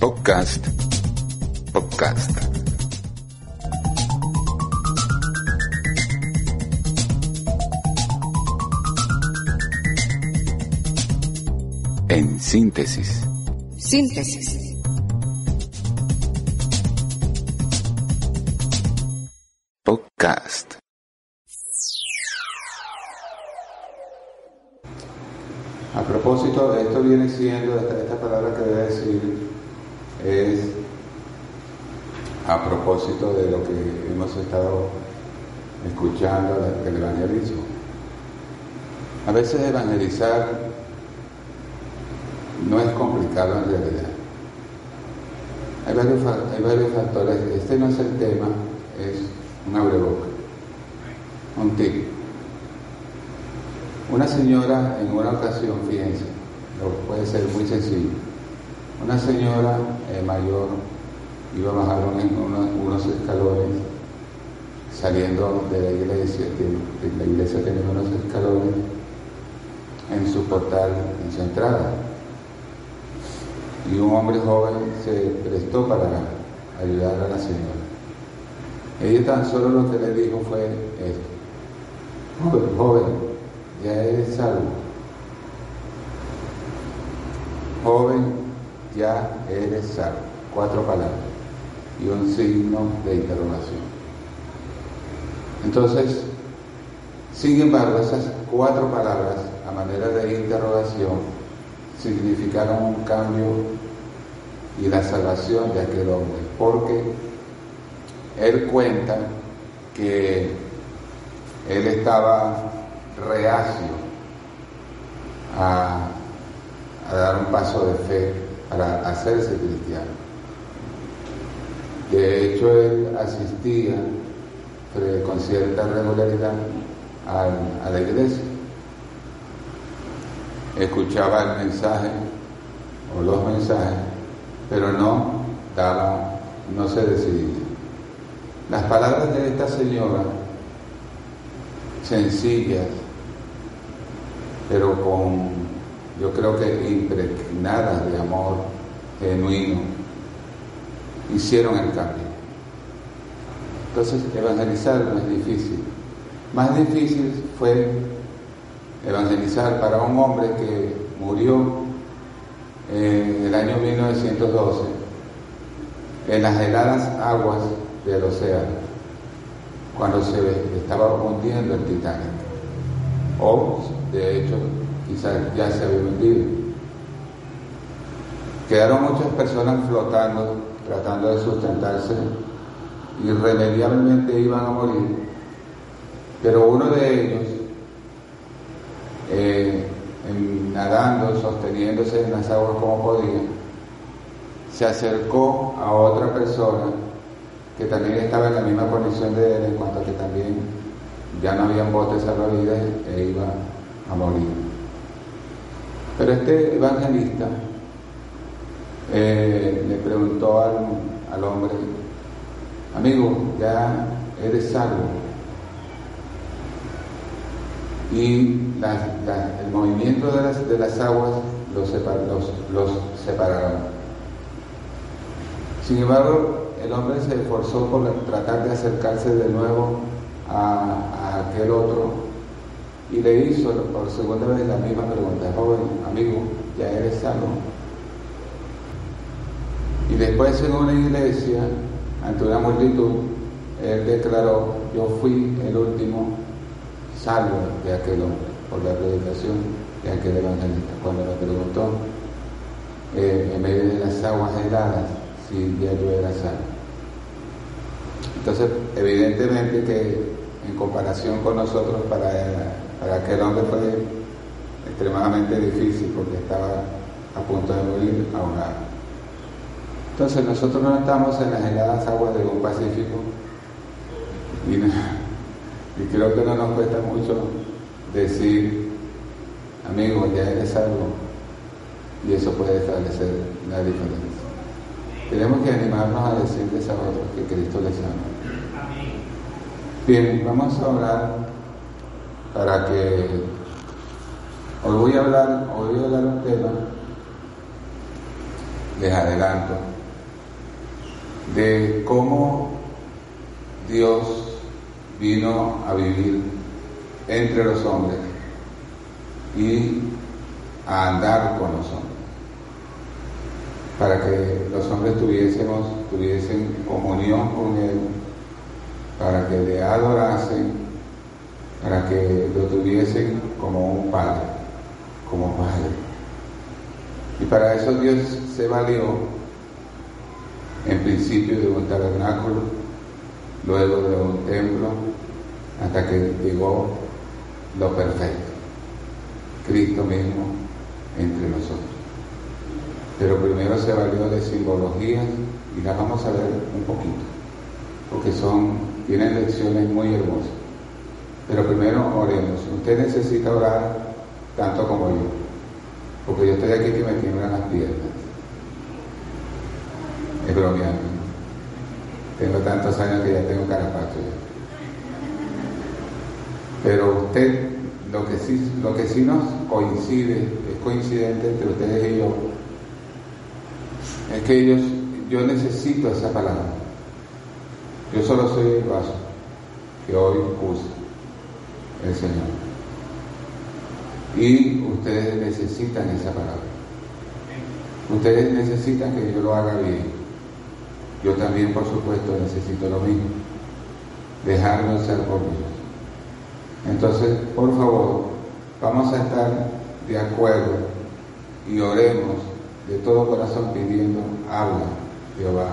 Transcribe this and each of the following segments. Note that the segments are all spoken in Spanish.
Podcast. Podcast. En síntesis. Síntesis. Podcast. A propósito, esto viene siendo, esta, esta palabra que voy a decir es a propósito de lo que hemos estado escuchando del evangelismo. A veces evangelizar no es complicado en realidad. Hay varios, hay varios factores. Este no es el tema, es un abreboca, un tip. Una señora en una ocasión, fíjense, puede ser muy sencillo. Una señora eh, mayor iba a bajar un- unos, unos escalones saliendo de la iglesia, que la iglesia tenía unos escalones en su portal, en su entrada. Y un hombre joven se prestó para ayudar a la señora. Ella tan solo lo que le dijo fue esto. Joven, joven, ya eres salvo. Joven, ya eres salvo. Cuatro palabras y un signo de interrogación. Entonces, sin embargo, esas cuatro palabras a manera de interrogación significaron un cambio y la salvación de aquel hombre, porque él cuenta que él estaba reacio a, dar un paso de fe para hacerse cristiano. De hecho, él asistía eh, con cierta regularidad al- a la iglesia. Escuchaba el mensaje o los mensajes, pero no daba, no se decidía. Las palabras de esta señora, sencillas, pero con, yo creo que impregnadas de amor genuino, hicieron el cambio. Entonces, evangelizar no es difícil. Más difícil fue evangelizar para un hombre que murió en el año 1912 en las heladas aguas del océano, cuando se estaba hundiendo el Titanic. O, de hecho, quizás ya se había hundido. Quedaron muchas personas flotando, tratando de sustentarse, irremediablemente iban a morir, pero uno de ellos, eh, nadando, sosteniéndose en las aguas como podía, se acercó a otra persona que también estaba en la misma condición de él, en cuanto a que también ya no habían botes salvavidas e iba a morir. Pero este evangelista eh, le preguntó al, al hombre, amigo, ya eres salvo. Y el movimiento de las, de las aguas los, separ- los. Sin embargo, el hombre se esforzó por tratar de acercarse de nuevo a, a aquel otro y le hizo por segunda vez la misma pregunta, joven amigo, ya eres salvo. Y después en una iglesia, ante una multitud, él declaró, yo fui el último salvo de aquel hombre por la predicación de aquel evangelista. Cuando me preguntó, eh, en medio de las aguas heladas, si ya yo era salvo. Entonces, evidentemente que en comparación con nosotros, para, para aquel hombre fue extremadamente difícil porque estaba a punto de morir ahogado. Entonces, nosotros no estamos en las heladas aguas de un Pacífico. Y, no- y creo que no nos cuesta mucho decir, amigo, ya eres salvo y eso puede establecer la diferencia. Tenemos que animarnos a decirles a otros que Cristo les ama. Bien, vamos a orar para que hoy voy a hablar, hoy voy a hablar un tema. Les adelanto, de cómo Dios vino a vivir entre los hombres y a andar con los hombres, para que los hombres tuviésemos, tuviesen comunión con Él, para que le adorasen, para que lo tuviesen como un padre, como padre. Y para eso Dios se valió en principio de un tabernáculo, luego de un templo, hasta que llegó lo perfecto, Cristo mismo entre nosotros. Pero primero se valió de simbologías y las vamos a ver un poquito, porque son, tienen lecciones muy hermosas. Pero primero oremos. Usted necesita orar tanto como yo, porque yo estoy aquí que me tiemblan las piernas. Es bromeando. Tengo tantos años que ya tengo carapacho Pero usted, lo que sí, lo que sí nos coincide, es coincidente entre ustedes y yo, es que ellos, yo necesito esa palabra. Yo solo soy el vaso que hoy usa el Señor. Y ustedes necesitan esa palabra. Ustedes necesitan que yo lo haga bien. Yo también, por supuesto, necesito lo mismo. Dejarme ser por Dios. Entonces, por favor, vamos a estar de acuerdo y oremos de todo corazón pidiendo, habla, Jehová,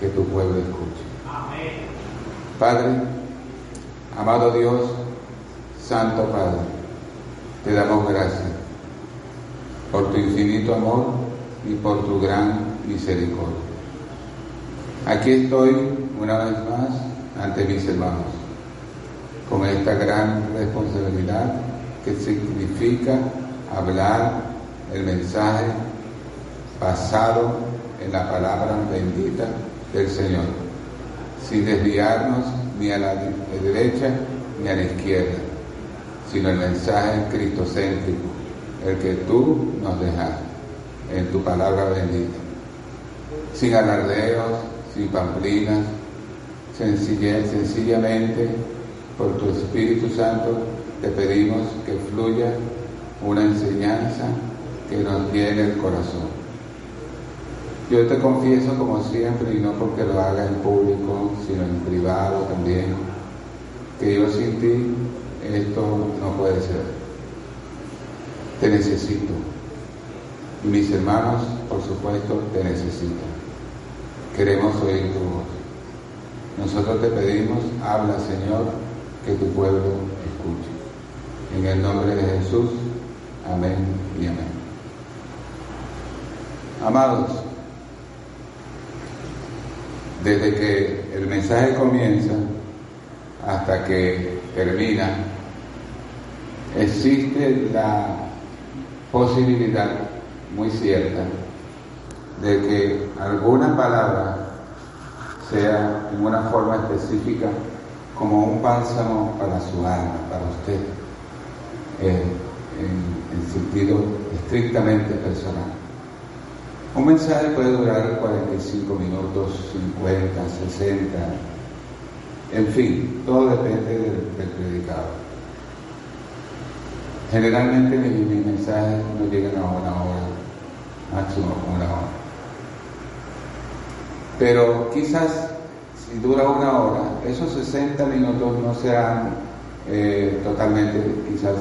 que tu pueblo escuche. Padre, amado Dios, Santo Padre, te damos gracias por tu infinito amor y por tu gran misericordia. Aquí estoy una vez más ante mis hermanos, con esta gran responsabilidad que significa hablar el mensaje basado en la palabra bendita del Señor, sin desviarnos ni a la derecha ni a la izquierda, sino el mensaje cristocéntrico, el que tú nos dejas en tu palabra bendita, sin alardeos, sin pamplinas, sencillamente por tu Espíritu Santo te pedimos que fluya una enseñanza que nos llene el corazón. Yo te confieso como siempre, y no porque lo haga en público, sino en privado también, que yo sin ti esto no puede ser. Te necesito. Y mis hermanos, por supuesto, te necesitan. Queremos oír tu voz. Nosotros te pedimos, habla Señor, que tu pueblo escuche. En el nombre de Jesús, amén y amén. Amados, desde que el mensaje comienza hasta que termina, existe la posibilidad muy cierta de que alguna palabra sea en una forma específica como un bálsamo para su alma, para usted, en, en sentido estrictamente personal. Un mensaje puede durar 45 minutos, 50, 60, en fin, todo depende del, predicador. Generalmente mis, mensajes no llegan a una hora, máximo una hora. Pero quizás si dura una hora, esos 60 minutos no serán eh, totalmente, quizás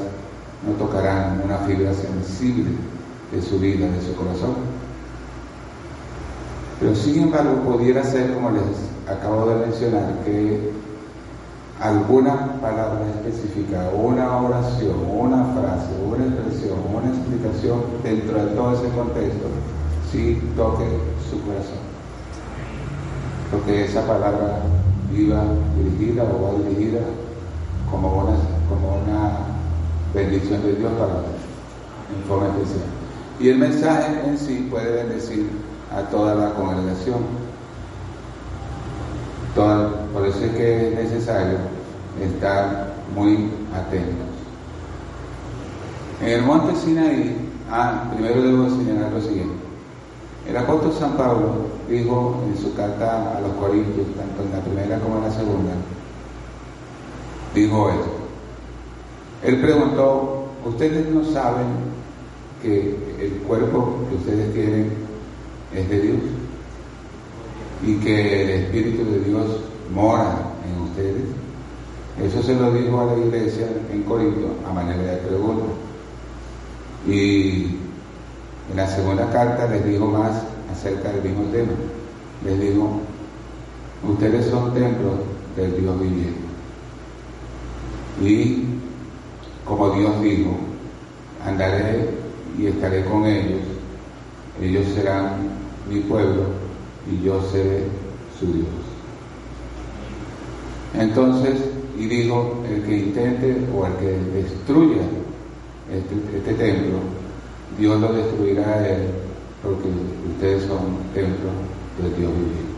no tocarán una fibra sensible de su vida, de su corazón pero sin embargo, pudiera ser, como les acabo de mencionar, que alguna palabra específica, una oración, una frase, una expresión, una explicación dentro de todo ese contexto, sí toque su corazón. Porque esa palabra iba dirigida o va dirigida como una, bendición de Dios para en forma especial. Y el mensaje en sí puede bendecir a toda la congregación. por eso es que es necesario estar muy atentos. En el monte Sinaí, ah, primero debo señalar lo siguiente. El apóstol San Pablo dijo en su carta a los Corintios, tanto en la primera como en la segunda, dijo esto. Él preguntó, ¿ustedes no saben que el cuerpo que ustedes tienen es de Dios? Y que el Espíritu de Dios mora en ustedes. Eso se lo dijo a la iglesia en Corinto a manera de pregunta. Y en la segunda carta les dijo más acerca del mismo tema. Les dijo, ustedes son templos del Dios viviente. Y como Dios dijo, andaré y estaré con ellos, ellos serán mi pueblo y yo seré su Dios. Entonces, y dijo, el que intente o el que destruya este, este templo, Dios lo destruirá a él, porque ustedes son templo de Dios viviente.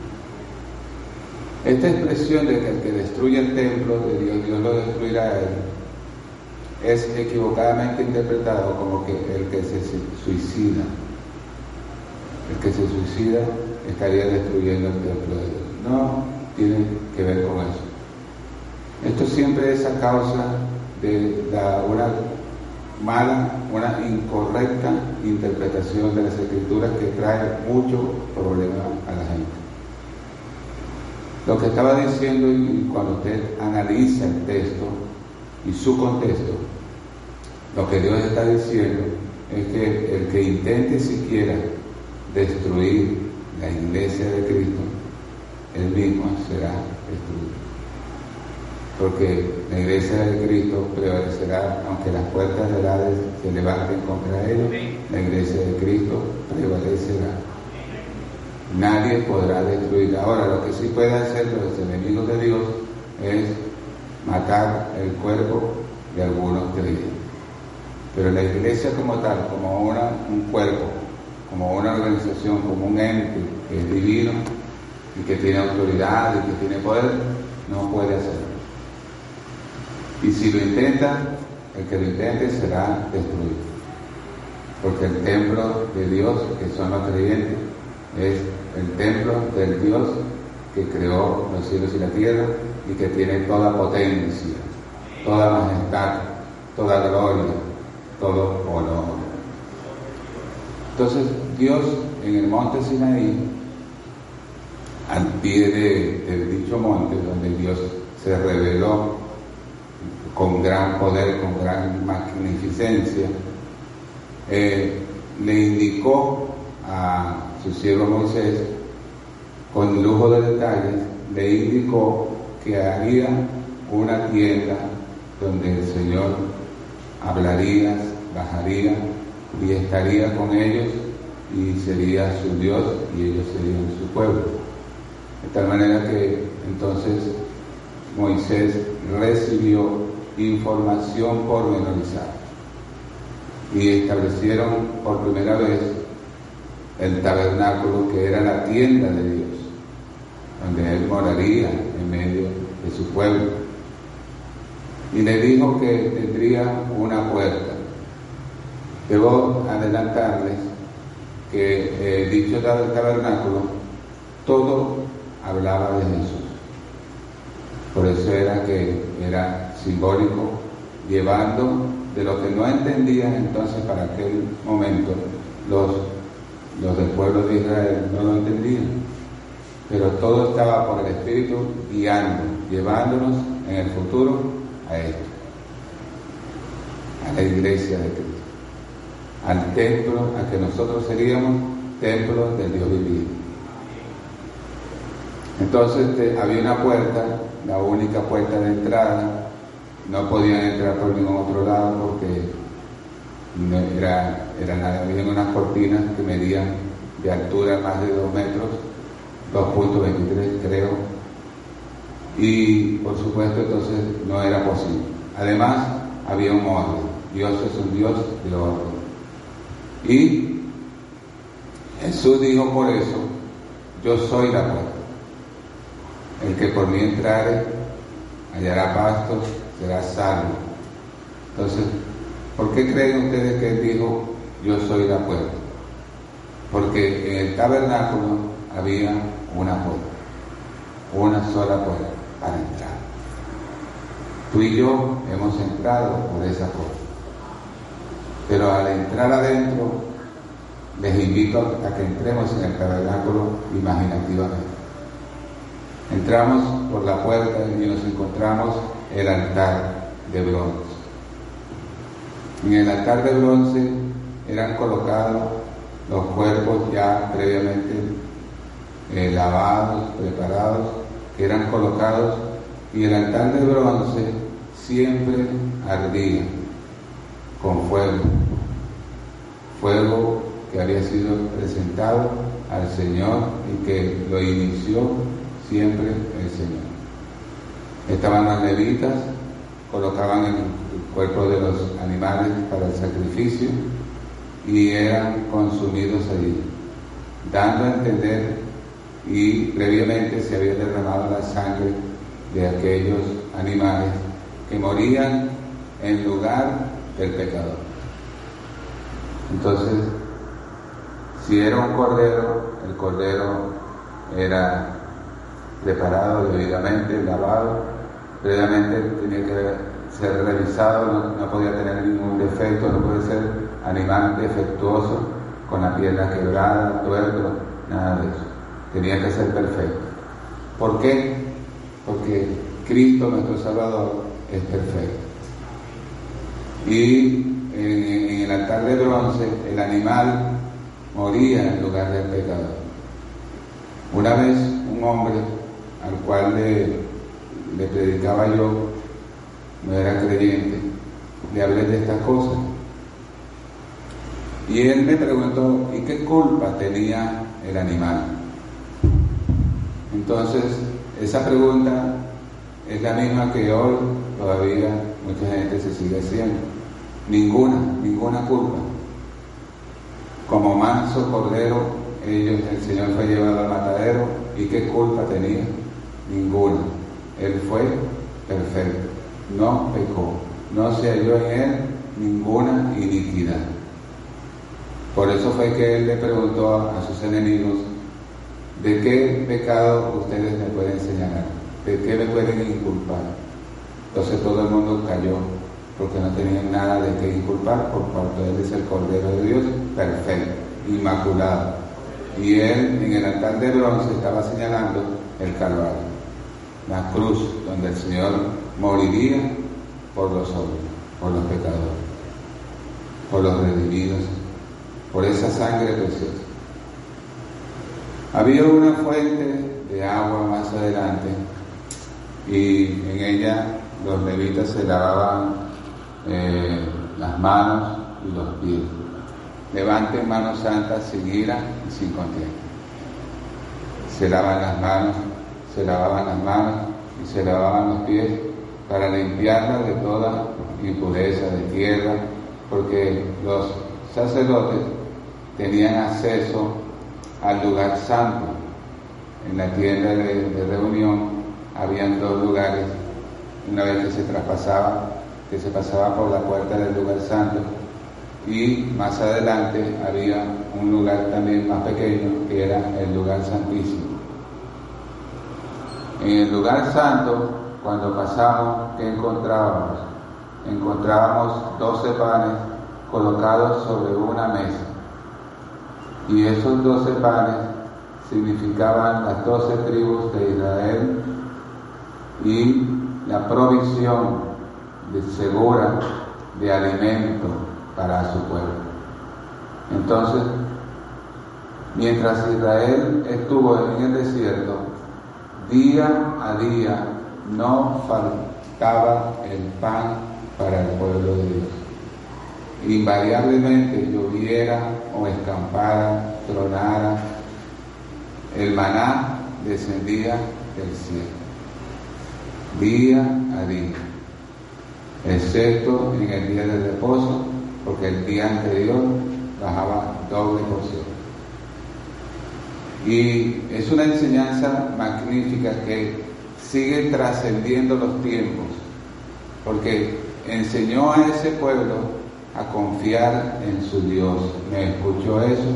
Esta expresión de que el que destruye el templo de Dios, Dios lo destruirá a él, es equivocadamente interpretado como que el que se suicida, el que se suicida estaría destruyendo el templo de Dios. No tiene que ver con eso. Esto siempre es a causa de la, una mala, una incorrecta interpretación de las escrituras que trae mucho problema a la gente. Lo que estaba diciendo y cuando usted analiza el texto y su contexto, lo que Dios está diciendo es que el que intente siquiera destruir la iglesia de Cristo, él mismo será destruido porque la iglesia de Cristo prevalecerá, aunque las puertas del Hades se levanten contra ellos, la iglesia de Cristo prevalecerá. Nadie podrá destruirla. Ahora, lo que sí pueden hacer los enemigos de Dios es matar el cuerpo de algunos creyentes. Pero la iglesia como tal, como una, un cuerpo, como una organización, como un ente que es divino y que tiene autoridad y que tiene poder, no puede hacerlo. Y si lo intenta, el que lo intente será destruido. Porque el templo de Dios, que son los creyentes, es el templo del Dios que creó los cielos y la tierra y que tiene toda potencia, toda majestad, toda gloria, todo honor. Entonces Dios en el monte Sinaí, al pie del dicho monte donde Dios se reveló con gran poder, con gran magnificencia, eh, le indicó a su siervo Moisés, con lujo de detalles, le indicó que haría una tienda donde el Señor hablaría, bajaría y estaría con ellos y sería su Dios y ellos serían su pueblo. De tal manera que entonces Moisés recibió información pormenorizada. Y establecieron por primera vez el tabernáculo que era la tienda de Dios, donde Él moraría en medio de su pueblo. Y le dijo que tendría una puerta. Debo adelantarles que eh, dicho tabernáculo, todo hablaba de Jesús. Por eso era que era simbólico, llevando de lo que no entendían entonces para aquel momento los, los del pueblo de Israel, no lo entendían. Pero todo estaba por el Espíritu guiando, llevándonos en el futuro a esto, a la iglesia de Cristo, al templo, a que nosotros seríamos templos del Dios viviente. Entonces este, había una puerta, la única puerta de entrada, no podían entrar por ningún otro lado porque era, eran, unas cortinas que medían de altura más de 2 metros, 2.23 creo, y por supuesto entonces no era posible. Además había un orden, Dios es un Dios de orden. Y Jesús dijo por eso, yo soy la puerta. El que por mí entrare hallará pastos será salvo. Entonces, ¿por qué creen ustedes que él dijo, yo soy la puerta? porque en el tabernáculo había una puerta, una sola puerta para entrar. Tú y yo hemos entrado por esa puerta. Pero al entrar adentro, les invito a que entremos en el tabernáculo imaginativamente. Entramos por la puerta y nos encontramos el altar de bronce. En el altar de bronce eran colocados los cuerpos ya previamente eh, lavados, preparados, que eran colocados y el altar de bronce siempre ardía con fuego, fuego que había sido presentado al Señor y que lo inició siempre el Señor. Estaban las levitas, colocaban el cuerpo de los animales para el sacrificio y eran consumidos allí, dando a entender y previamente se había derramado la sangre de aquellos animales que morían en lugar del pecador. Entonces, si era un cordero, el cordero era preparado debidamente, lavado, previamente tenía que ser revisado, no, podía tener ningún defecto, no puede ser animal defectuoso, con la pierna quebrada, tuerto, nada de eso. Tenía que ser perfecto. ¿Por qué? Porque Cristo, nuestro Salvador, es perfecto. Y en, el altar de bronce, el animal moría en lugar del pecador. Una vez un hombre al cual le, predicaba yo, no era creyente, le hablé de estas cosas. Y él me preguntó, ¿y qué culpa tenía el animal? Entonces, esa pregunta es la misma que hoy todavía mucha gente se sigue haciendo. Ninguna, ninguna culpa. Como manso cordero, ellos, el Señor fue llevado al matadero, ¿y qué culpa tenía? Ninguna. Él fue perfecto, no pecó, no se halló en él ninguna iniquidad. Por eso fue que él le preguntó a sus enemigos, ¿de qué pecado ustedes me pueden señalar? ¿De qué me pueden inculpar? Entonces todo el mundo cayó, porque no tenían nada de qué inculpar, por cuanto Él es el Cordero de Dios, perfecto, inmaculado. Y Él en el altar de bronce estaba señalando el Calvario la cruz donde el Señor moriría por los hombres, por los pecadores, por los redimidos, por esa sangre preciosa. Había una fuente de agua más adelante y en ella los levitas se lavaban eh, las manos y los pies. Levanten manos santas sin ira y sin contienda. Se lavan las manos se lavaban las manos y se lavaban los pies para limpiarlas de toda impureza de tierra, porque los sacerdotes tenían acceso al lugar santo. En la tienda de, reunión habían dos lugares, una vez que se traspasaba, que se pasaba por la puerta del lugar santo, y más adelante había un lugar también más pequeño que era el lugar santísimo. En el lugar santo, cuando pasamos, ¿qué encontrábamos? Encontrábamos doce panes colocados sobre una mesa. Y esos doce panes significaban las doce tribus de Israel y la provisión de segura de alimento para su pueblo. Entonces, mientras Israel estuvo en el desierto, Día a día no faltaba el pan para el pueblo de Dios. Invariablemente lloviera o escampara, tronara, el maná descendía del cielo. Día a día. Excepto en el día de reposo, porque el día anterior bajaba doble porción. Y es una enseñanza magnífica que sigue trascendiendo los tiempos, porque enseñó a ese pueblo a confiar en su Dios. ¿Me escuchó eso?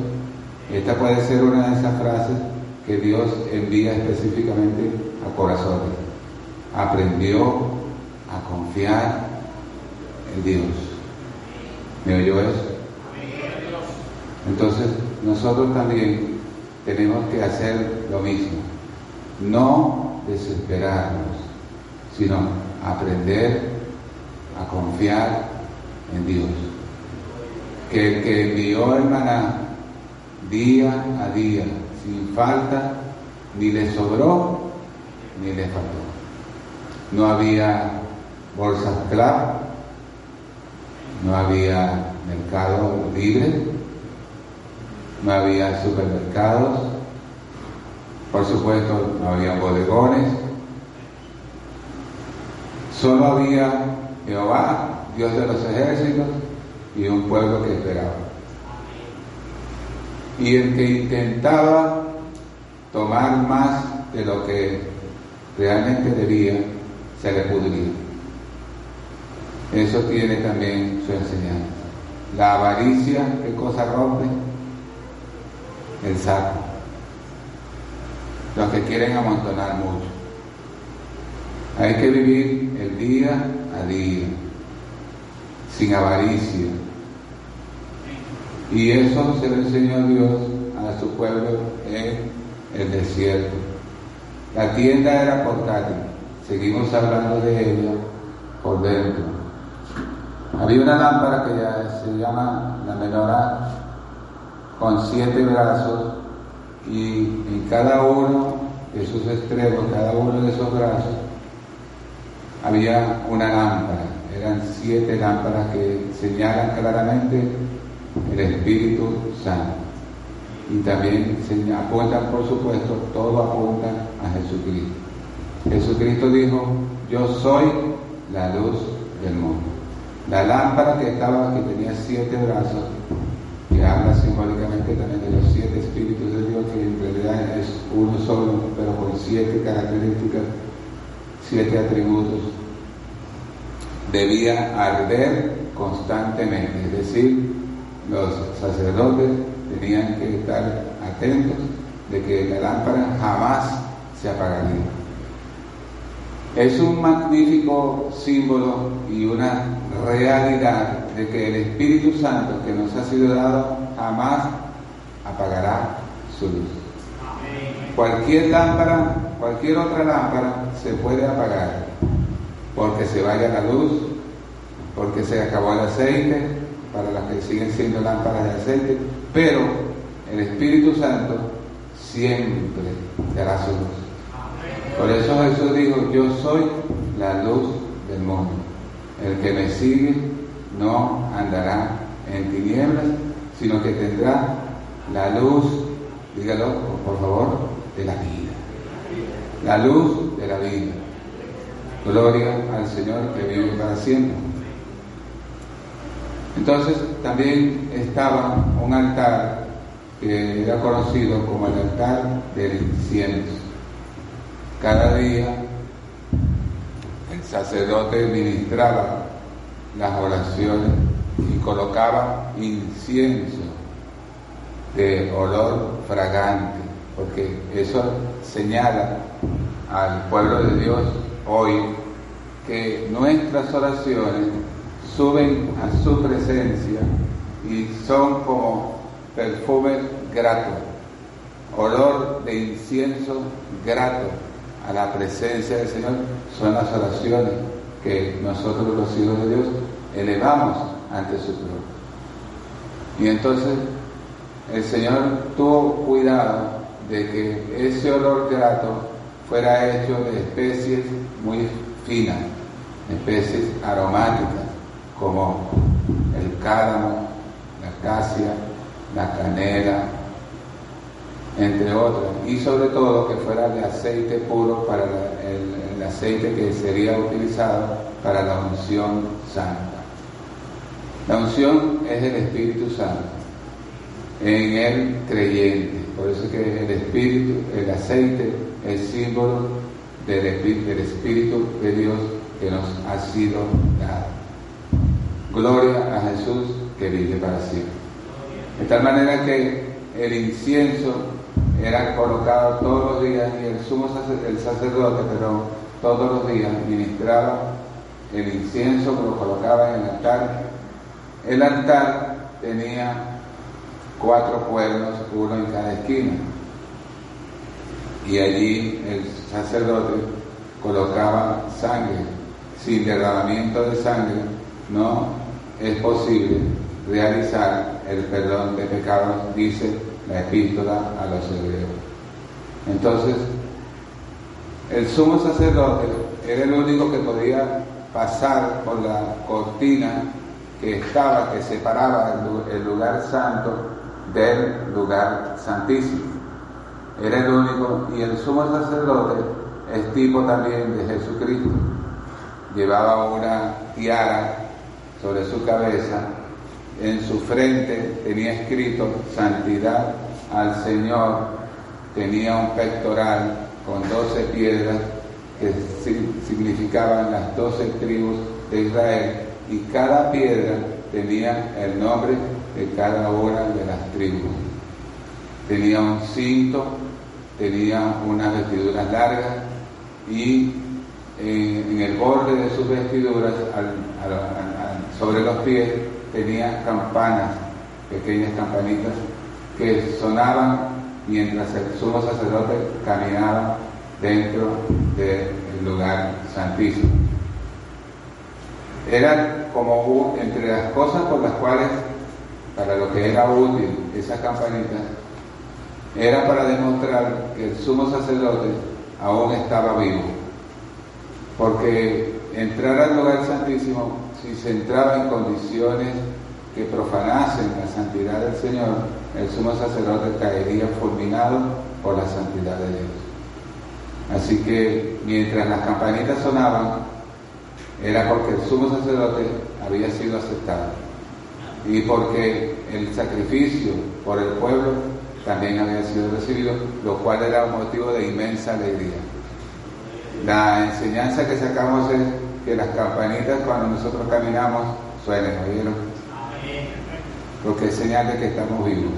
Esta puede ser una de esas frases que Dios envía específicamente a corazones. Aprendió a confiar en Dios. ¿Me oyó eso? Entonces, nosotros también tenemos que hacer lo mismo. No desesperarnos, sino aprender a confiar en Dios. Que el que envió el día a día, sin falta, ni le sobró, ni le faltó. No había bolsas clave, no había mercado libre, no había supermercados, por supuesto no había bodegones, solo había Jehová, Dios de los ejércitos, y un pueblo que esperaba. Y el que intentaba tomar más de lo que realmente debía, se le pudría. Eso tiene también su enseñanza. La avaricia, ¿qué cosa rompe? El saco. Los que quieren amontonar mucho. Hay que vivir el día a día, sin avaricia. Y eso se lo enseñó Dios a su pueblo en el desierto. La tienda era portátil, seguimos hablando de ella por dentro. Había una lámpara que ya se llama la menorá, con siete brazos, y en cada uno de sus extremos, cada uno de esos brazos, había una lámpara. Eran siete lámparas que señalan claramente el Espíritu Santo. Y también apuntan, por supuesto, todo apunta a Jesucristo. Jesucristo dijo, yo soy la luz del mundo. La lámpara que estaba, que tenía siete brazos, que habla simbólicamente también de los siete espíritus de Dios, que en realidad es uno solo, pero con siete características, siete atributos, debía arder constantemente, es decir, los sacerdotes tenían que estar atentos de que la lámpara jamás se apagaría. Es un magnífico símbolo y una realidad de que el Espíritu Santo que nos ha sido dado jamás apagará su luz. Cualquier lámpara, cualquier otra lámpara se puede apagar porque se vaya la luz, porque se acabó el aceite, para las que siguen siendo lámparas de aceite, pero el Espíritu Santo siempre dará su luz. Por eso Jesús dijo, yo soy la luz del mundo. El que me sigue no andará en tinieblas, sino que tendrá la luz, dígalo por favor, de la vida. La luz de la vida. Gloria al Señor que vive para siempre. Entonces también estaba un altar que era conocido como el altar del incienso. Cada día el sacerdote ministraba las oraciones y colocaba incienso de olor fragante, porque eso señala al pueblo de Dios hoy que nuestras oraciones suben a su presencia y son como perfume grato, olor de incienso grato a la presencia del Señor, son las oraciones que nosotros los hijos de Dios elevamos ante su trono. Y entonces el Señor tuvo cuidado de que ese olor grato fuera hecho de especies muy finas, especies aromáticas, como el cálamo, la acacia, la canela, entre otras, y sobre todo que fuera de aceite puro para aceite que sería utilizado para la unción santa. La unción es el Espíritu Santo, en el creyente, por eso es que el Espíritu, el aceite, es símbolo del Espíritu, del Espíritu de Dios que nos ha sido dado. Gloria a Jesús que vive para siempre. De tal manera que el incienso era colocado todos los días y el sumo el sacerdote, pero todos los días ministraba el incienso que lo colocaba en el altar. El altar tenía cuatro cuernos, uno en cada esquina. Y allí el sacerdote colocaba sangre. Sin derramamiento de sangre no es posible realizar el perdón de pecados, dice la epístola a los hebreos. Entonces, el sumo sacerdote era el único que podía pasar por la cortina que estaba, que separaba el lugar santo del lugar santísimo. Era el único, y el sumo sacerdote es tipo también de Jesucristo. Llevaba una tiara sobre su cabeza, en su frente tenía escrito santidad al Señor, tenía un pectoral con doce piedras que significaban las doce tribus de Israel y cada piedra tenía el nombre de cada una de las tribus. Tenía un cinto, tenía unas vestiduras largas y eh, en, el borde de sus vestiduras, sobre los pies, tenía campanas, pequeñas campanitas, que sonaban mientras el sumo sacerdote caminaba dentro del lugar santísimo. Era como entre las cosas por las cuales, para lo que era útil esa campanita, era para demostrar que el sumo sacerdote aún estaba vivo. Porque entrar al lugar santísimo, si se entraba en condiciones que profanasen la santidad del Señor, el sumo sacerdote caería fulminado por la santidad de Dios. Así que mientras las campanitas sonaban, era porque el sumo sacerdote había sido aceptado y porque el sacrificio por el pueblo también había sido recibido, lo cual era un motivo de inmensa alegría. La enseñanza que sacamos es que las campanitas cuando nosotros caminamos suenen, ¿oyeron? Lo que es señal de que estamos vivos.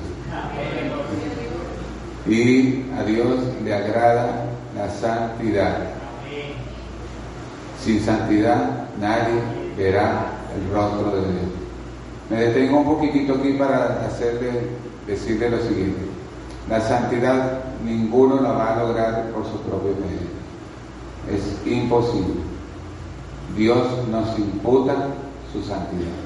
Y a Dios le agrada la santidad. Sin santidad nadie verá el rostro de Dios. Me detengo un poquitito aquí para hacerle, decirle lo siguiente. La santidad ninguno la va a lograr por su propio medio. Es imposible. Dios nos imputa su santidad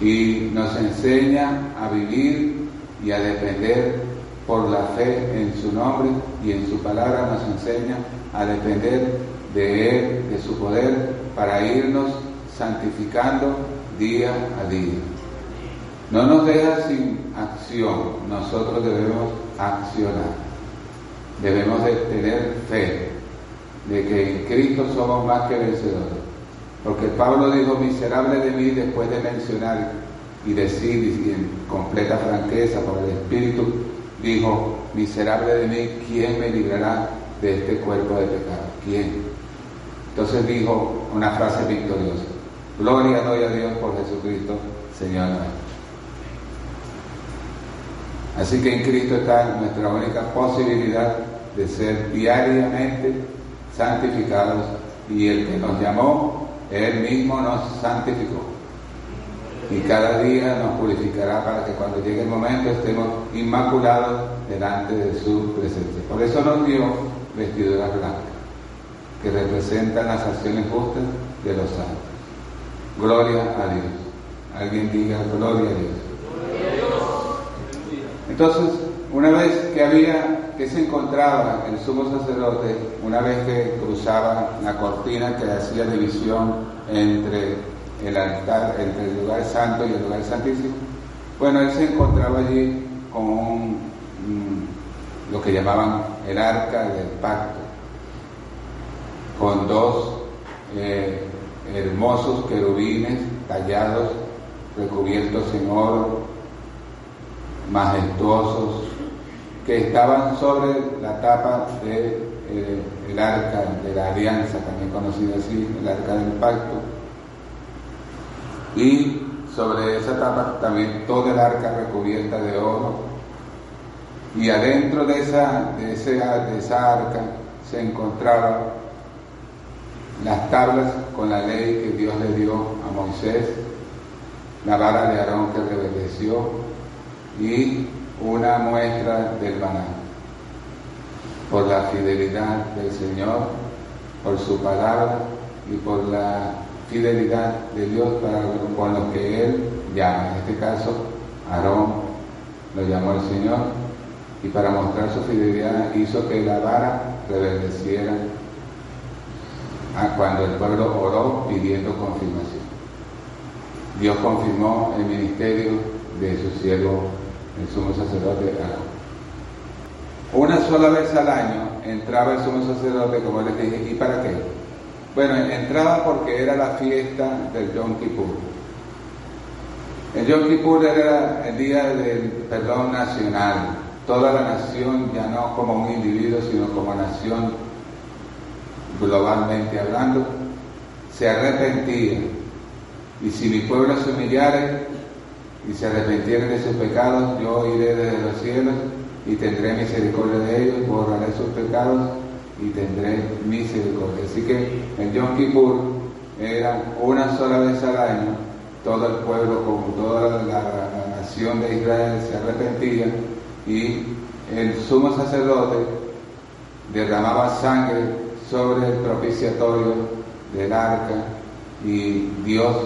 y nos enseña a vivir y a depender por la fe en su nombre y en su palabra nos enseña a depender de Él, de su poder, para irnos santificando día a día. No nos deja sin acción, nosotros debemos accionar. Debemos de tener fe de que en Cristo somos más que vencedores. Porque Pablo dijo, miserable de mí, después de mencionar y decir y en completa franqueza por el Espíritu, dijo, miserable de mí, ¿quién me librará de este cuerpo de pecado? ¿Quién? Entonces dijo una frase victoriosa, gloria doy a Dios por Jesucristo, Señor. Así que en Cristo está nuestra única posibilidad de ser diariamente santificados y el que nos llamó, Él mismo nos santificó y cada día nos purificará para que cuando llegue el momento estemos inmaculados delante de su presencia. Por eso nos dio vestiduras blancas, que representan las acciones justas de los santos. Gloria a Dios. Alguien diga gloria a Dios. Entonces, una vez que había, que se encontraba el sumo sacerdote, una vez que cruzaba la cortina que hacía división entre el altar entre el lugar santo y el lugar santísimo. Bueno, él se encontraba allí con lo que llamaban el arca del pacto, con dos eh, hermosos querubines tallados, recubiertos en oro, majestuosos, que estaban sobre la tapa del de, arca de la alianza, también conocida así, el arca del pacto. Y sobre esa tapa también toda el arca recubierta de oro. Y adentro de esa, de, de esa arca se encontraban las tablas con la ley que Dios le dio a Moisés, la vara de Aarón que reverdeció y una muestra del banano. Por la fidelidad del Señor, por su palabra y por la fidelidad de Dios para con los que Él llama. En este caso, Aarón lo llamó el Señor y para mostrar su fidelidad hizo que la vara reverdeciera cuando el pueblo oró pidiendo confirmación. Dios confirmó el ministerio de su siervo, el sumo sacerdote Aarón. Una sola vez al año entraba el sumo sacerdote, como les dije, ¿y para qué? Bueno, entraba porque era la fiesta del Yom Kippur. El Yom Kippur era el día del perdón nacional. Toda la nación, ya no como un individuo, sino como nación globalmente hablando, se arrepentía. Y si mi pueblo se humillare y se arrepintiere de sus pecados, yo iré desde los cielos y tendré misericordia de ellos, borraré sus pecados y tendré misericordia. Así que en Yom Kippur era una sola vez al año, todo el pueblo, como toda la, la nación de Israel, se arrepentía y el sumo sacerdote derramaba sangre sobre el propiciatorio del arca y Dios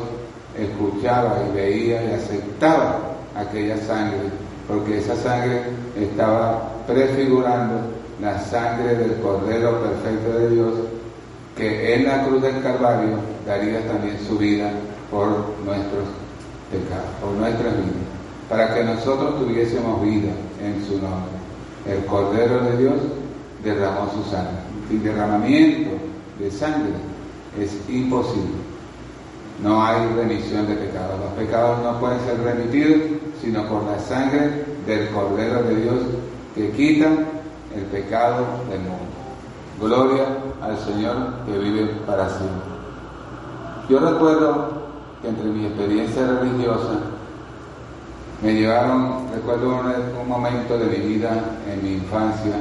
escuchaba y veía y aceptaba aquella sangre, porque esa sangre estaba prefigurando la sangre del Cordero Perfecto de Dios, que en la cruz del Calvario daría también su vida por nuestros pecados, por nuestras vidas, para que nosotros tuviésemos vida en su nombre. El Cordero de Dios derramó su sangre. Y derramamiento de sangre es imposible. No hay remisión de pecados. Los pecados no pueden ser remitidos sino por la sangre del Cordero de Dios que quita el pecado del mundo. Gloria al Señor que vive para siempre. Yo recuerdo que entre mi experiencia religiosa me llevaron, recuerdo un, momento de mi vida en mi infancia,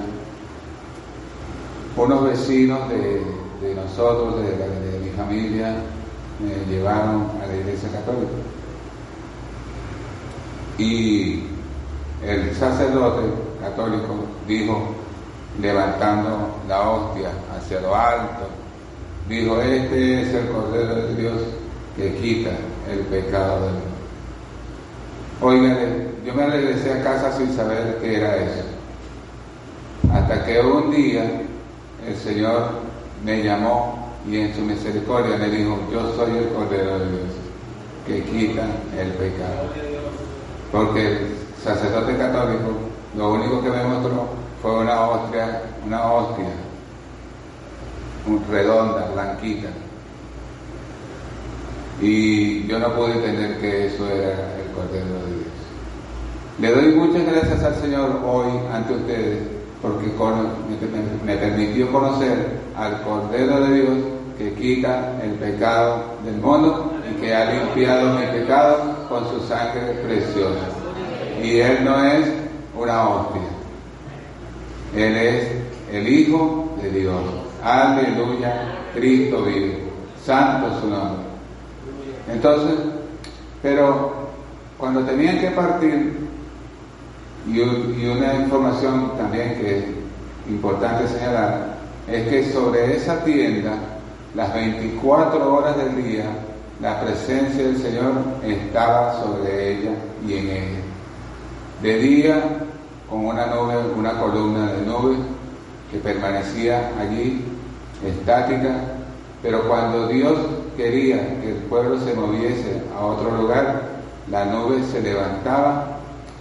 unos vecinos de, nosotros, de mi familia, me llevaron a la iglesia católica. Y el sacerdote católico dijo, levantando la hostia hacia lo alto, dijo, este es el Cordero de Dios que quita el pecado del mundo. Oigan, yo me regresé a casa sin saber qué era eso. Hasta que un día el Señor me llamó y en su misericordia me dijo, yo soy el Cordero de Dios que quita el pecado. Porque el sacerdote católico lo único que me mostró fue una hostia, una hostia, redonda, blanquita. Y yo no pude entender que eso era el Cordero de Dios. Le doy muchas gracias al Señor hoy ante ustedes porque me permitió conocer al Cordero de Dios que quita el pecado del mundo y que ha limpiado mi pecado con su sangre preciosa. Y Él no es una hostia, Él es el Hijo de Dios. Aleluya, Cristo vive, santo su nombre. Entonces, pero cuando tenían que partir, y, una información también que es importante señalar, es que sobre esa tienda, las 24 horas del día, la presencia del Señor estaba sobre ella y en ella. De día, con una nube, una columna de nube que permanecía allí, estática, pero cuando Dios quería que el pueblo se moviese a otro lugar, la nube se levantaba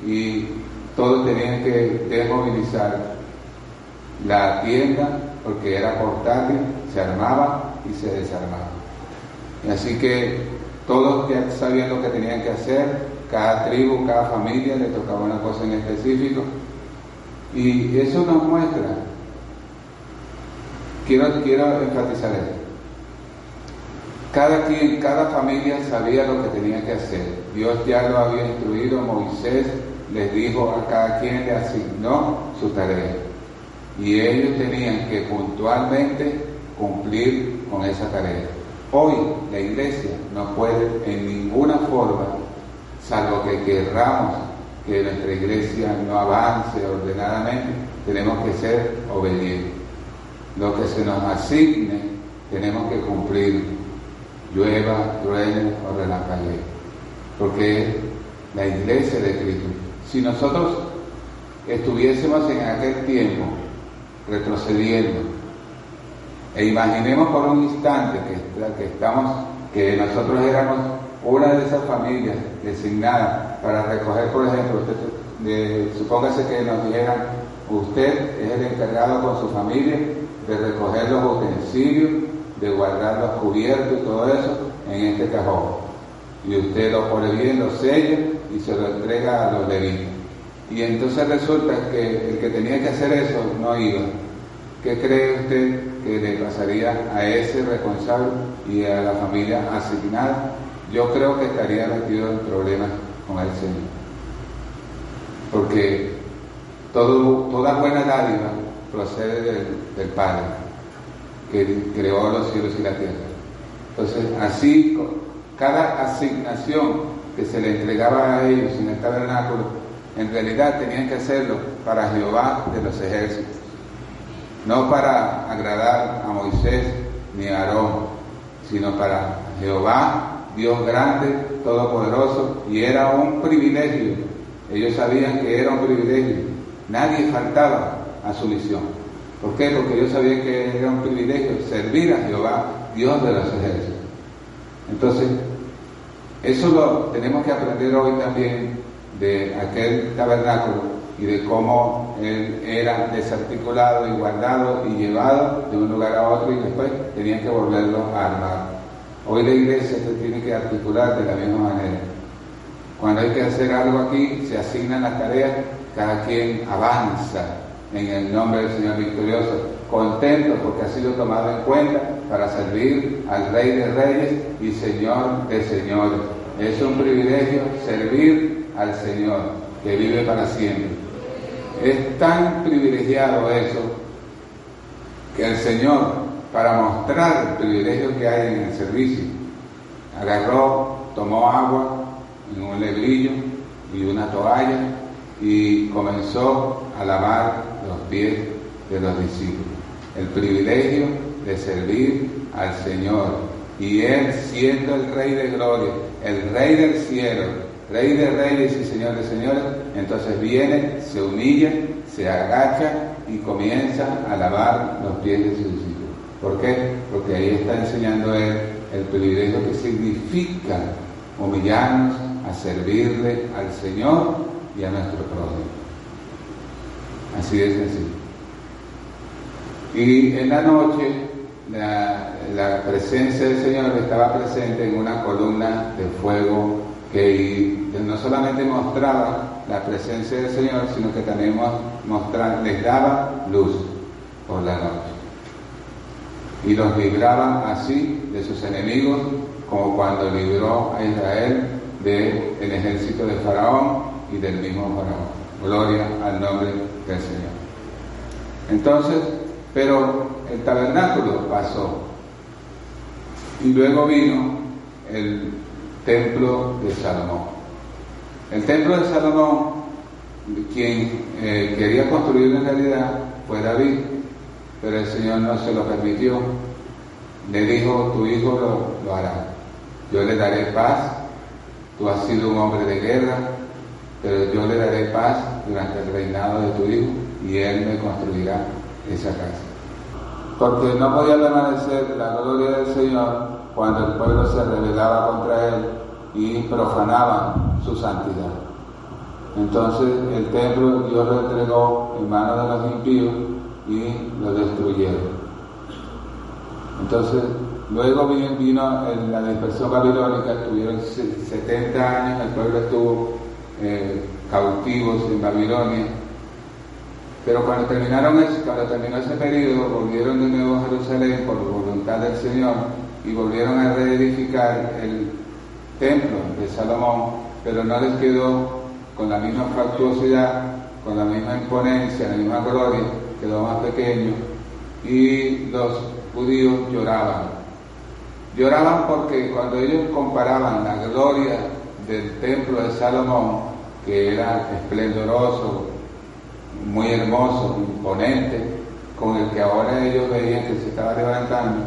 y todos tenían que desmovilizar la tienda porque era portátil, se armaba y se desarmaba. Así que todos ya sabían lo que tenían que hacer, cada tribu, cada familia le tocaba una cosa en específico. Y eso nos muestra, quiero, quiero enfatizar esto, cada quien, cada familia sabía lo que tenía que hacer. Dios ya lo había instruido, Moisés les dijo a cada quien le asignó su tarea. Y ellos tenían que puntualmente cumplir con esa tarea. Hoy la iglesia no puede en ninguna forma, salvo que querramos que nuestra iglesia no avance ordenadamente, tenemos que ser obedientes. Lo que se nos asigne, tenemos que cumplir, llueva, truene o relampaguee, porque la iglesia de Cristo. Si nosotros estuviésemos en aquel tiempo retrocediendo e imaginemos por un instante que, estamos, que nosotros éramos una de esas familias designadas para recoger, por ejemplo, supóngase que nos dijeran, usted es el encargado con su familia de recoger los utensilios, de guardar los cubiertos y todo eso en este cajón. Y usted lo pone bien, lo sella y se lo entrega a los levitas. Y entonces resulta que el que tenía que hacer eso no iba. ¿Qué cree usted que le pasaría a ese responsable y a la familia asignada? Yo creo que estaría metido en problemas con el Señor. Porque toda buena dádiva procede del, del Padre, que creó los cielos y la tierra. Entonces, así, cada asignación que se le entregaba a ellos en el tabernáculo, en realidad tenían que hacerlo para Jehová de los ejércitos, no para agradar a Moisés ni a Aarón, sino para Jehová, Dios grande, todopoderoso, y era un privilegio. Ellos sabían que era un privilegio. Nadie faltaba a su misión. ¿Por qué? Porque ellos sabían que era un privilegio servir a Jehová, Dios de los ejércitos. Entonces, eso lo tenemos que aprender hoy también de aquel tabernáculo y de cómo él era desarticulado y guardado y llevado de un lugar a otro y después tenían que volverlo a armar. Hoy la iglesia se tiene que articular de la misma manera. Cuando hay que hacer algo aquí, se asignan las tareas, cada quien avanza en el nombre del Señor victorioso, contento porque ha sido tomado en cuenta para servir al Rey de Reyes y Señor de Señores. Es un privilegio servir al Señor que vive para siempre. Es tan privilegiado eso que el Señor, para mostrar el privilegio que hay en el servicio, agarró, tomó agua en un lebrillo y una toalla y comenzó a lavar los pies de los discípulos. El privilegio de servir al Señor. Y Él siendo el Rey de Gloria, el Rey del cielo, Rey de reyes y Señor de señores, entonces viene, se humilla, se agacha y comienza a lavar los pies de sus discípulos. ¿Por qué? Porque ahí está enseñando Él el privilegio que significa humillarnos a servirle al Señor y a nuestro prójimo. Así es así. Y en la noche la, presencia del Señor estaba presente en una columna de fuego que no solamente mostraba la presencia del Señor, sino que también les daba luz por la noche. Y los libraba así de sus enemigos, como cuando libró a Israel del ejército de Faraón y del mismo Faraón. Gloria al nombre del Señor. Entonces, pero el tabernáculo pasó. Y luego vino el templo de Salomón. El templo de Salomón, quien eh, quería construirlo en realidad fue David, pero el Señor no se lo permitió. Le dijo, tu hijo lo, lo hará. Yo le daré paz, tú has sido un hombre de guerra, pero yo le daré paz durante el reinado de tu hijo y él me construirá esa casa porque no podía permanecer la gloria del Señor cuando el pueblo se rebelaba contra él y profanaba su santidad. Entonces el templo Dios lo entregó en manos de los impíos y lo destruyeron. Entonces, luego vino, la dispersión babilónica, estuvieron 70 años, el pueblo estuvo eh, cautivos en Babilonia, pero cuando, terminaron cuando terminó ese periodo, volvieron de nuevo a Jerusalén por voluntad del Señor y volvieron a reedificar el templo de Salomón, pero no les quedó con la misma factuosidad, con la misma imponencia, la misma gloria que los más pequeños, y los judíos lloraban. Lloraban porque cuando ellos comparaban la gloria del templo de Salomón, que era esplendoroso, muy hermoso, imponente, con el que ahora ellos veían que se estaba levantando,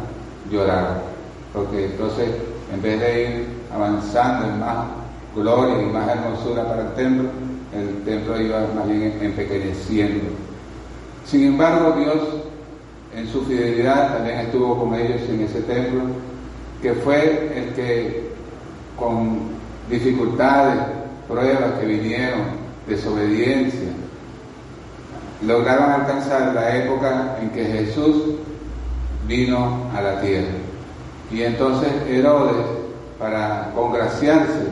lloraron. Porque entonces, en vez de ir avanzando en más gloria y más hermosura para el templo, el templo iba más bien empequeñeciendo. Sin embargo, Dios en su fidelidad también estuvo con ellos en ese templo, que fue el que con dificultades, pruebas que vinieron, desobediencia, lograron alcanzar la época en que Jesús vino a la tierra. Y entonces Herodes, para congraciarse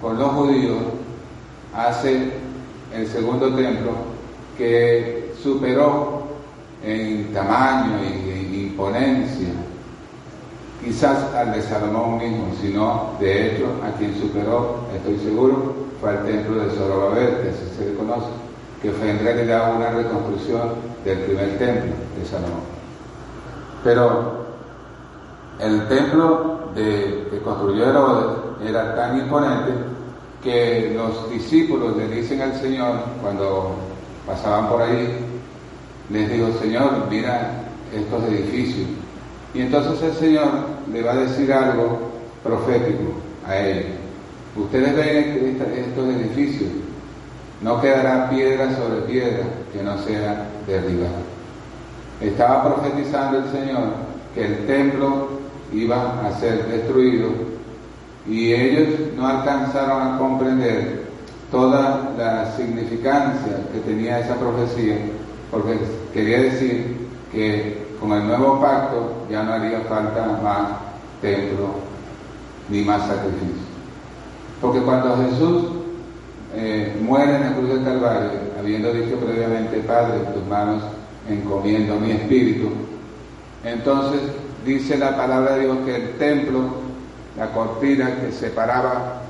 con los judíos, hace el segundo templo que superó en tamaño y en imponencia, quizás al de Salomón mismo, sino de hecho a quien superó, estoy seguro, fue el templo de Zorobabel, que así se le conoce, que fue en realidad una reconstrucción del primer templo de Salomón. Pero el templo de, que construyó Herodes era tan imponente que los discípulos le dicen al Señor, cuando pasaban por ahí, les digo, Señor, mira estos edificios. Y entonces el Señor le va a decir algo profético a ellos. Ustedes ven estos edificios, no quedará piedra sobre piedra que no sea derribada. Estaba profetizando el Señor que el templo iba a ser destruido y ellos no alcanzaron a comprender toda la significancia que tenía esa profecía porque quería decir que con el nuevo pacto ya no haría falta más templo ni más sacrificio. Porque cuando Jesús eh, muere en el cruz del Calvario, habiendo dicho previamente, Padre, tus manos encomiendo mi espíritu, entonces dice la palabra de Dios que el templo, la cortina que separaba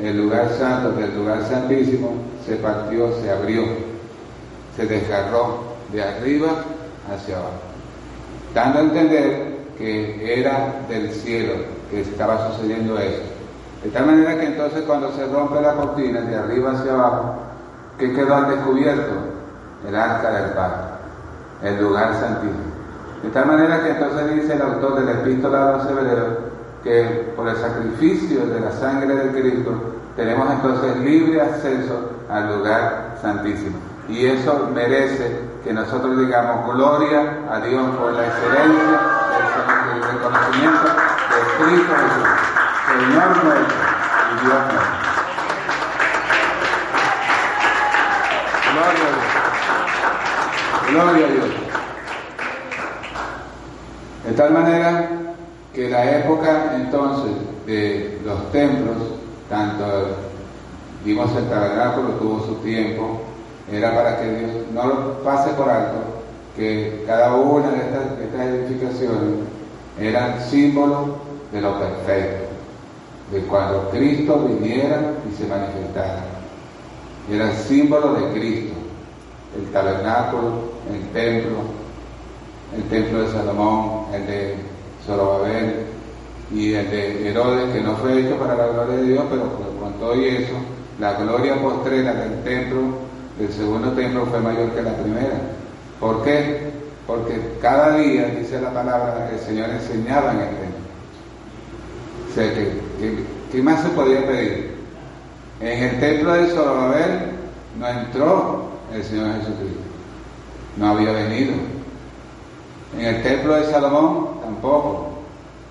el lugar santo del lugar santísimo, se partió, se abrió se desgarró de arriba hacia abajo, dando a entender que era del cielo que estaba sucediendo eso. De tal manera que entonces cuando se rompe la cortina de arriba hacia abajo, ¿qué quedó al descubierto? El arca del pacto, el lugar santísimo. De tal manera que entonces dice el autor de la epístola de los hebreos que por el sacrificio de la sangre de Cristo tenemos entonces libre acceso al lugar santísimo. Y eso merece que nosotros digamos gloria a Dios por la excelencia del reconocimiento de Cristo Jesús, Señor nuestro y Dios nuestro. Gloria a Dios. Gloria a Dios. De tal manera que la época entonces de los templos, tanto vimos el tabernáculo tuvo su tiempo, era para que Dios no lo pase por alto, que cada una de estas, edificaciones eran símbolos de lo perfecto, de cuando Cristo viniera y se manifestara. Eran símbolos de Cristo, el tabernáculo, el templo, el templo de Salomón, el de Zorobabel y el de Herodes, que no fue hecho para la gloria de Dios, pero con todo y eso, la gloria postrera del templo el segundo templo fue mayor que la primera. ¿Por qué? Porque cada día, dice la palabra, el Señor enseñaba en el templo. O sea, ¿qué, más se podía pedir? En el templo de Zorobabel no entró el Señor Jesucristo. No había venido. En el templo de Salomón tampoco.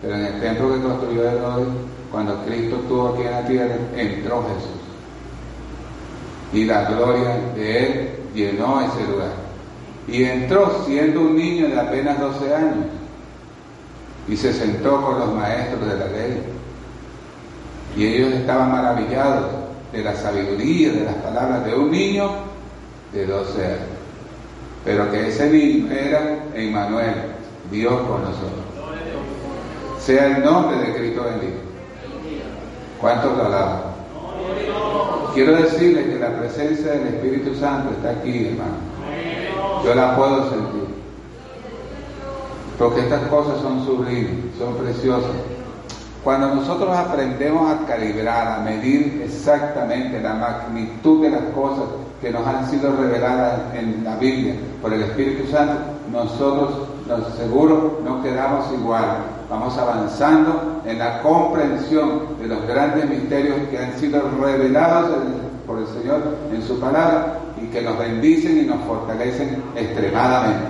Pero en el templo que construyó Herodes, cuando Cristo estuvo aquí en la tierra, entró Jesús y la gloria de él llenó ese lugar. Y entró siendo un niño de apenas 12 años y se sentó con los maestros de la ley. Y ellos estaban maravillados de la sabiduría, de las palabras de un niño de 12 años. Pero que ese niño era Emmanuel, Dios con nosotros. Sea el nombre de Cristo bendito. ¿Cuántos lo alaban? Quiero decirles que la presencia del Espíritu Santo está aquí, hermano. Yo la puedo sentir. Porque estas cosas son sublimes, son preciosas. Cuando nosotros aprendemos a calibrar, a medir exactamente la magnitud de las cosas que nos han sido reveladas en la Biblia por el Espíritu Santo, nosotros nos seguro no quedamos igual. Vamos avanzando en la comprensión de los grandes misterios que han sido revelados por el Señor en su palabra y que nos bendicen y nos fortalecen extremadamente.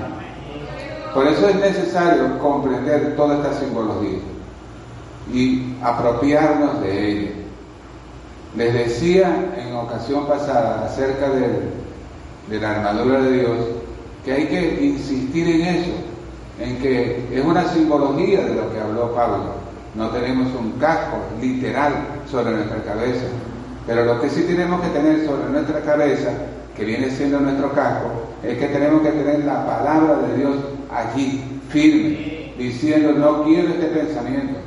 Por eso es necesario comprender toda esta simbología y apropiarnos de ella. Les decía en ocasión pasada acerca de, la armadura de Dios que hay que insistir en eso, en que es una simbología de lo que habló Pablo. No tenemos un casco literal sobre nuestra cabeza, pero lo que sí tenemos que tener sobre nuestra cabeza, que viene siendo nuestro casco, es que tenemos que tener la palabra de Dios allí, firme, diciendo, no quiero este pensamiento,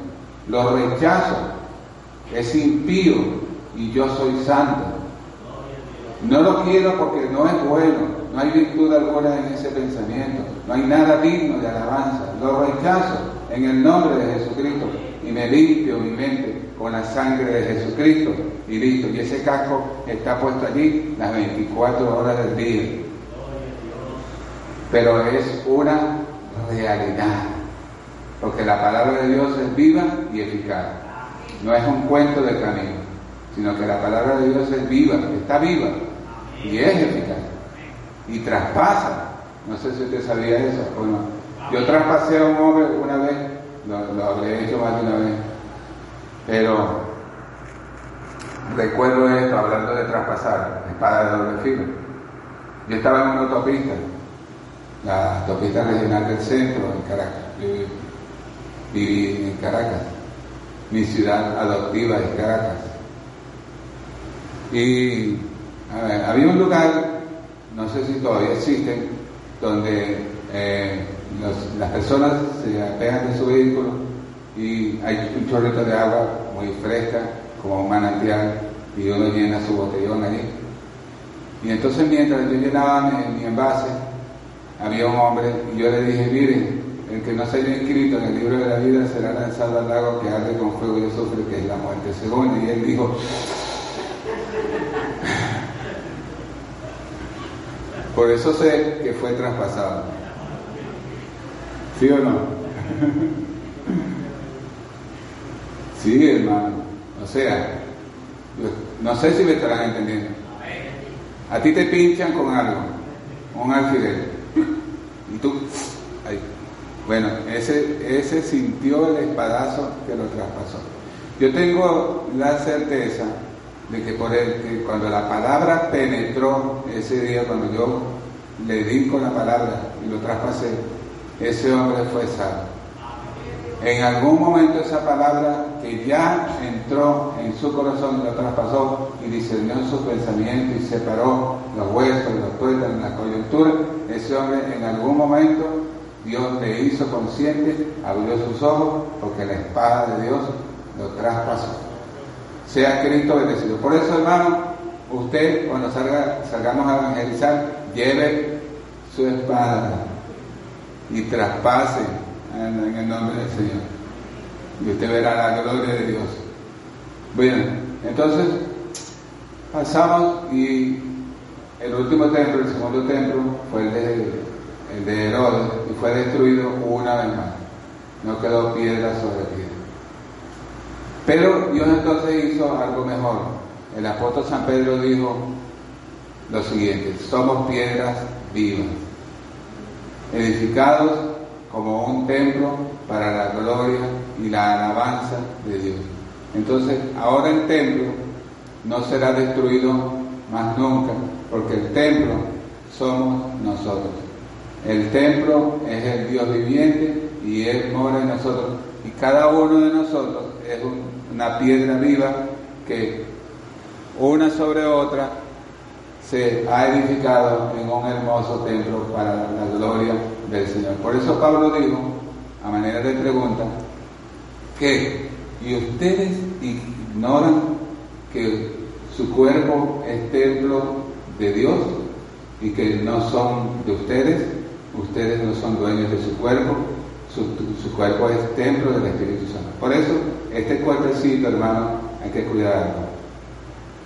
lo rechazo, es impío y yo soy santo. No lo quiero porque no es bueno, no hay virtud alguna en ese pensamiento, no hay nada digno de alabanza. Lo rechazo en el nombre de Jesucristo y me limpio mi mente con la sangre de Jesucristo y listo. Y ese casco está puesto allí las 24 horas del día. Pero es una realidad, porque la palabra de Dios es viva y eficaz. No es un cuento de camino, sino que la palabra de Dios es viva, está viva y es eficaz. Y traspasa. No sé si usted sabía eso o no. Yo traspasé a un hombre una vez, lo, lo hecho más de una vez, pero recuerdo esto hablando de traspasar, espada de doble filo. Yo estaba en una autopista, la autopista regional del centro, en Caracas. Viví en Caracas, mi ciudad adoptiva es Caracas. Y había un lugar, no sé si todavía existe, donde eh, las personas se apegan de su vehículo y hay un chorrito de agua muy fresca, como un manantial, y uno llena su botellón allí. Y entonces mientras yo llenaba mi, envase, había un hombre y yo le dije, miren, el que no se haya inscrito en el libro de la vida será lanzado al lago que arde con fuego y azufre, que es la muerte segunda. Y él dijo, por eso sé que fue traspasado. ¿Sí o no? sí, hermano. O sea, no sé si me estarán entendiendo. A ti te pinchan con algo, un alfiler. Y tú, ahí. Bueno, ese, ese sintió el espadazo que lo traspasó. Yo tengo la certeza de que por el, que cuando la palabra penetró ese día, cuando yo le di con la palabra y lo traspasé, ese hombre fue salvo. En algún momento esa palabra que ya entró en su corazón lo traspasó y discernió su pensamiento y separó los huesos, los tuétanos, la coyuntura, ese hombre en algún momento Dios le hizo consciente, abrió sus ojos porque la espada de Dios lo traspasó. Sea Cristo bendecido. Por eso, hermano, usted cuando salga, salgamos a evangelizar, lleve su espada y traspase en, el nombre del Señor. Y usted verá la gloria de Dios. Bien, entonces pasamos y el último templo, el segundo templo, fue el de, el de Herodes y fue destruido una vez más. No quedó piedra sobre piedra. Pero Dios entonces hizo algo mejor. El apóstol San Pedro dijo lo siguiente, somos piedras vivas, edificados como un templo para la gloria y la alabanza de Dios. Entonces, ahora el templo no será destruido más nunca, porque el templo somos nosotros. El templo es el Dios viviente y Él mora en nosotros. Y cada uno de nosotros es una piedra viva que una sobre otra se ha edificado en un hermoso templo para la gloria del Señor. Por eso Pablo dijo, a manera de pregunta, que y ustedes ignoran que su cuerpo es templo de Dios y que no son de ustedes, ustedes no son dueños de su cuerpo, su, cuerpo es templo del Espíritu Santo. Por eso, este cuerpecito, hermano, hay que cuidarlo.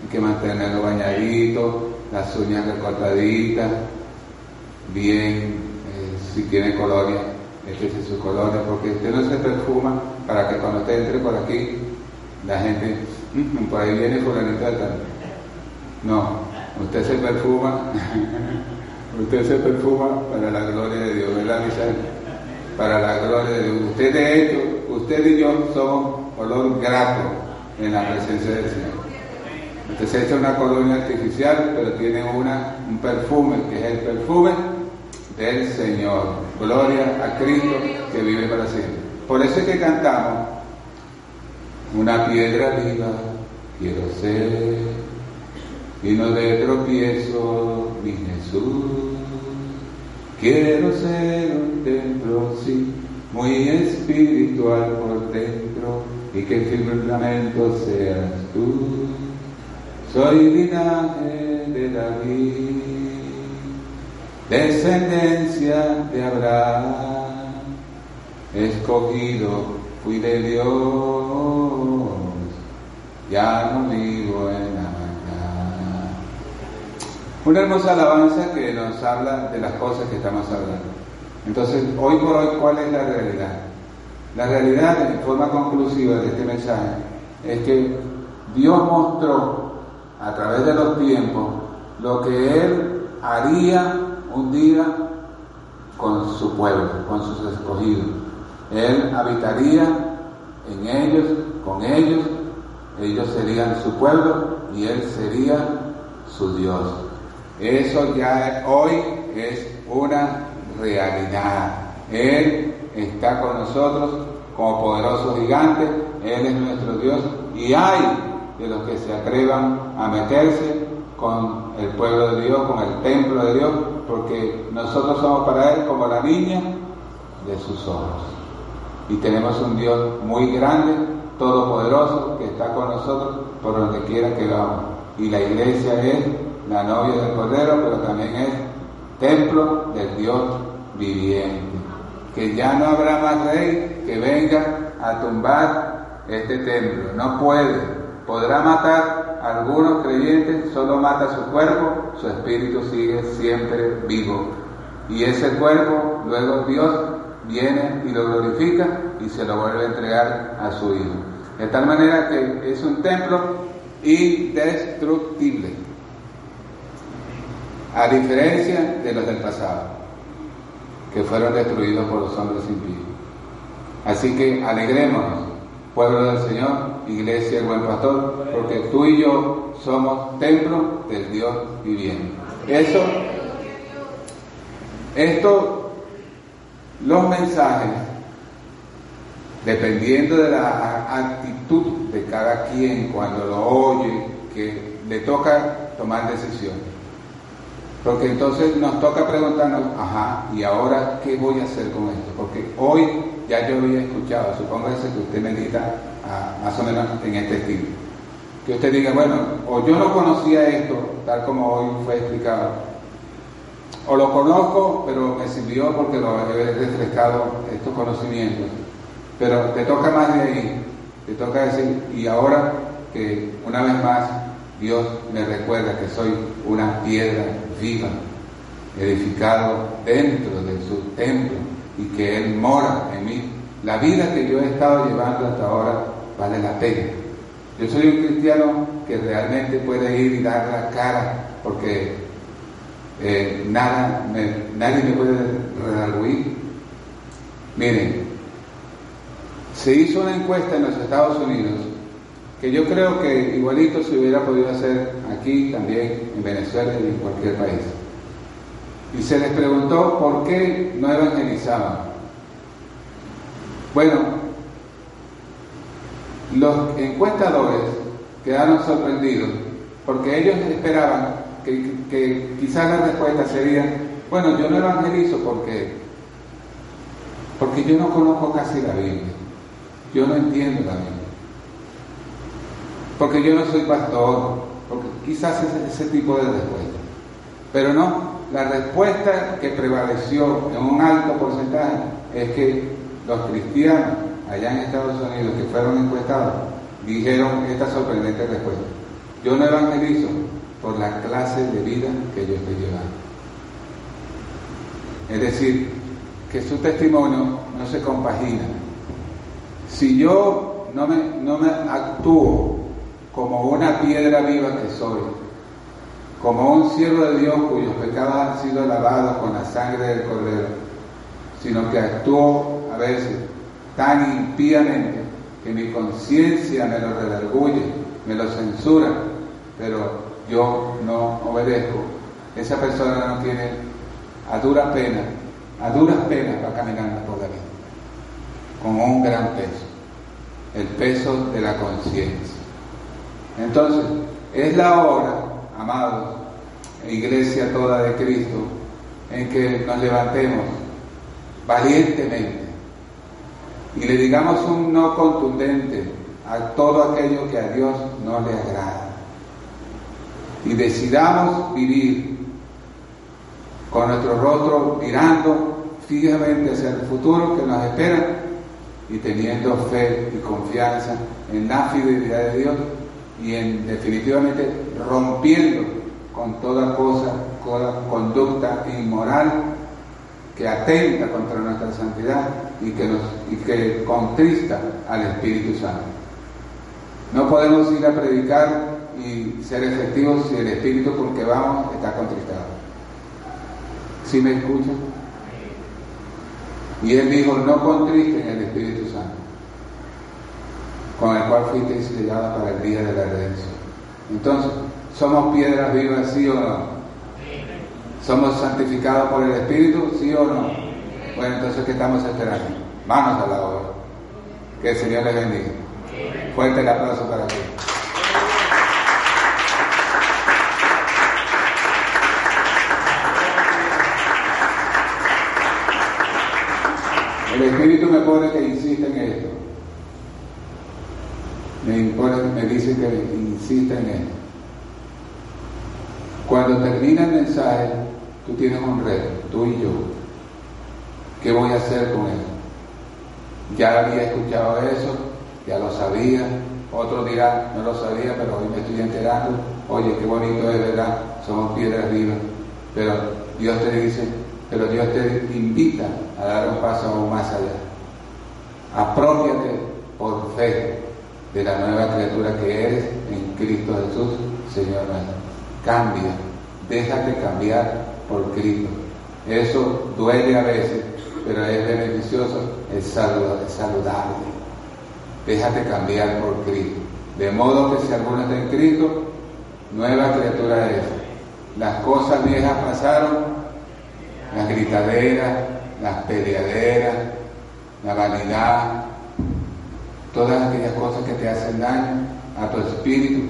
Hay que mantenerlo bañadito, las uñas recortaditas, bien, eh, si tiene colonia, échese su colonia, porque usted no se perfuma para que cuando usted entre por aquí, la gente, mm, por ahí viene fulanito de. No, usted se perfuma, usted se perfuma para la gloria de Dios, ¿verdad, Michelle? Para la gloria de Dios. Usted de hecho, usted y yo somos olor grato en la presencia del Señor. Usted se echa una colonia artificial, pero tiene una, un perfume, que es el perfume del Señor. Gloria a Cristo que vive para siempre. Por eso es que cantamos, una piedra viva quiero ser, y no de tropiezo mi Jesús. Quiero ser un templo, sí, muy espiritual por dentro, y que el firmamento seas tú. Soy linaje de David, descendencia de Abraham, escogido fui de Dios, ya no vivo en la. Una hermosa alabanza que nos habla de las cosas que estamos hablando. Entonces, hoy por hoy, ¿cuál es la realidad? La realidad, en forma conclusiva de este mensaje, es que Dios mostró a través de los tiempos lo que Él haría un día con su pueblo, con sus escogidos. Él habitaría en ellos, con ellos, ellos serían su pueblo y Él sería su Dios. Eso ya hoy es una realidad. Él está con nosotros como poderoso gigante, Él es nuestro Dios y hay de los que se atrevan a meterse con el pueblo de Dios, con el templo de Dios, porque nosotros somos para Él como la niña de sus ojos. Y tenemos un Dios muy grande, todopoderoso, que está con nosotros por donde quiera que vamos. Y la iglesia es la novia del Cordero, pero también es templo del Dios viviente. Que ya no habrá más rey que venga a tumbar este templo. No puede, Podrá matar a algunos creyentes, solo mata su cuerpo, su espíritu sigue siempre vivo. Y ese cuerpo, luego Dios viene y lo glorifica y se lo vuelve a entregar a su Hijo. De tal manera que es un templo indestructible, a diferencia de los del pasado, que fueron destruidos por los hombres impíos. Así que alegrémonos pueblo del Señor, iglesia del buen pastor, porque tú y yo somos templo del Dios viviente. Eso, esto, los mensajes, dependiendo de la actitud de cada quien cuando lo oye, que le toca tomar decisiones. Porque entonces nos toca preguntarnos, ajá, ¿y ahora qué voy a hacer con esto? Porque hoy ya yo había escuchado, supóngase que usted me diga ah, más o menos en este estilo. Que usted diga, bueno, o yo no conocía esto, tal como hoy fue explicado, o lo conozco, pero me sirvió porque lo he refrescado estos conocimientos. Pero te toca más de ahí, te toca decir, y ahora que una vez más Dios me recuerda que soy una piedra viva, edificado dentro de su templo y que Él mora en mí. La vida que yo he estado llevando hasta ahora vale la pena. Yo soy un cristiano que realmente puede ir y dar la cara porque eh, nada nadie me puede redarguir. Miren, se hizo una encuesta en los Estados Unidos que yo creo que igualito se hubiera podido hacer aquí también, en Venezuela y en cualquier país. Y se les preguntó por qué no evangelizaban. Bueno, los encuestadores quedaron sorprendidos porque ellos esperaban que, que quizás la respuesta sería, bueno, yo no evangelizo porque, porque yo no conozco casi la Biblia, yo no entiendo la Biblia porque yo no soy pastor, porque quizás es ese tipo de respuesta. Pero no, la respuesta que prevaleció en un alto porcentaje es que los cristianos allá en Estados Unidos que fueron encuestados dijeron esta sorprendente respuesta. Yo no evangelizo por la clase de vida que yo estoy llevando. Es decir, que su testimonio no se compagina. Si yo no me, no me actúo como una piedra viva que soy, como un siervo de Dios cuyos pecados han sido lavados con la sangre del Cordero, sino que actúo a veces tan impíamente que mi conciencia me lo redarguye, me lo censura, pero yo no obedezco. Esa persona no tiene a duras penas, a duras penas para caminar por la vida, con un gran peso, el peso de la conciencia. Entonces, es la hora, amados, iglesia toda de Cristo, en que nos levantemos valientemente y le digamos un no contundente a todo aquello que a Dios no le agrada. Y decidamos vivir con nuestro rostro mirando fijamente hacia el futuro que nos espera y teniendo fe y confianza en la fidelidad de Dios y en definitivamente rompiendo con toda cosa, toda conducta inmoral que atenta contra nuestra santidad y que, nos, y que contrista al Espíritu Santo. No podemos ir a predicar y ser efectivos si el Espíritu con que vamos está contristado. ¿Sí me escuchan? Y él dijo, no contristen el Espíritu Santo, con el cual fuiste sellada para el día de la redención. Entonces, ¿somos piedras vivas, sí o no? ¿Somos santificados por el Espíritu? ¿Sí o no? Bueno, entonces, ¿qué estamos esperando? Vamos a la obra. Que el Señor les bendiga. Fuerte el aplauso para ti. El Espíritu me pone que insista en esto. Me, impone, me dice que insista en esto. Cuando termina el mensaje, tú tienes un reto, tú y yo. ¿Qué voy a hacer con eso? Ya había escuchado eso, ya lo sabía. Otro dirá, no lo sabía, pero hoy me estoy enterando. Oye, qué bonito es, ¿verdad? Somos piedras vivas. Pero Dios te dice, pero Dios te invita a dar un paso aún más allá. Apropiate por fe de la nueva criatura que eres en Cristo Jesús, Señor nuestro. Cambia, déjate cambiar por Cristo. Eso duele a veces, pero es beneficioso, es saludable. Déjate cambiar por Cristo. De modo que si alguno está Cristo, nueva criatura es. Las cosas viejas pasaron, las gritaderas, las peleaderas, la vanidad, todas aquellas cosas que te hacen daño a tu espíritu,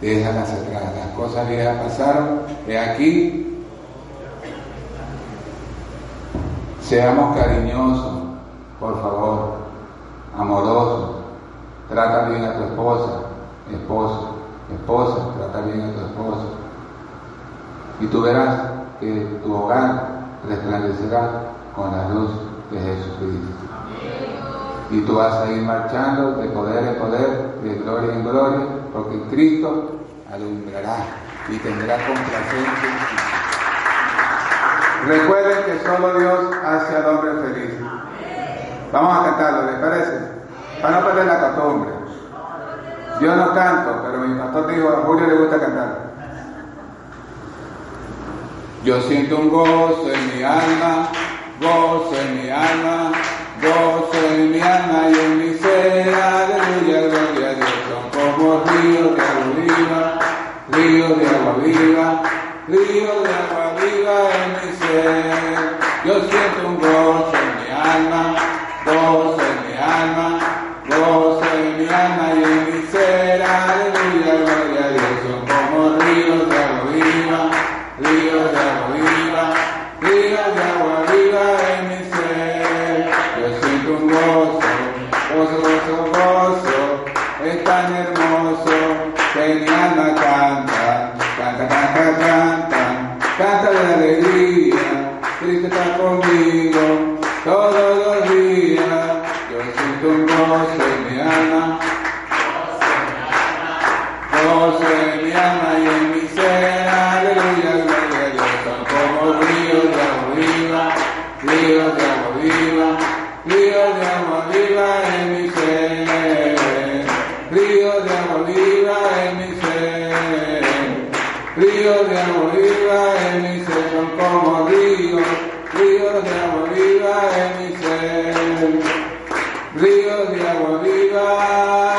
déjalas atrás. Las cosas viejas pasaron, de aquí. Seamos cariñosos, por favor, amorosos. Trata bien a tu esposa, esposo, esposa, trata bien a tu esposo. Y tú verás que tu hogar resplandecerá con la luz de Jesucristo. Y tú vas a ir marchando de poder en poder, de gloria en gloria, porque Cristo alumbrará y tendrá complacencia. Recuerden que solo Dios hace al hombre feliz. Vamos a cantarlo, ¿les parece? Para no perder la costumbre. Yo no canto, pero mi pastor dijo, a Julio le gusta cantar. Yo siento un gozo en mi alma, gozo en mi alma, gozo en mi alma y en mi ser, aleluya, gloria a Dios. Son como ríos de agua viva, ríos de agua viva, ríos de agua viva en mi ser. Yo siento un gozo en mi alma, gozo en mi alma, gozo en mi alma y en mi ser, aleluya, gloria a Dios. Son como ríos de agua viva, ríos de agua viva, ríos de agua viva todos los días, yo siento un gozo en mi alma, gozo en mi alma y en mi ser, aleluya, gloria a Dios, son como ríos de agua viva, ríos de agua viva, ríos de agua viva en mi Río de agua viva.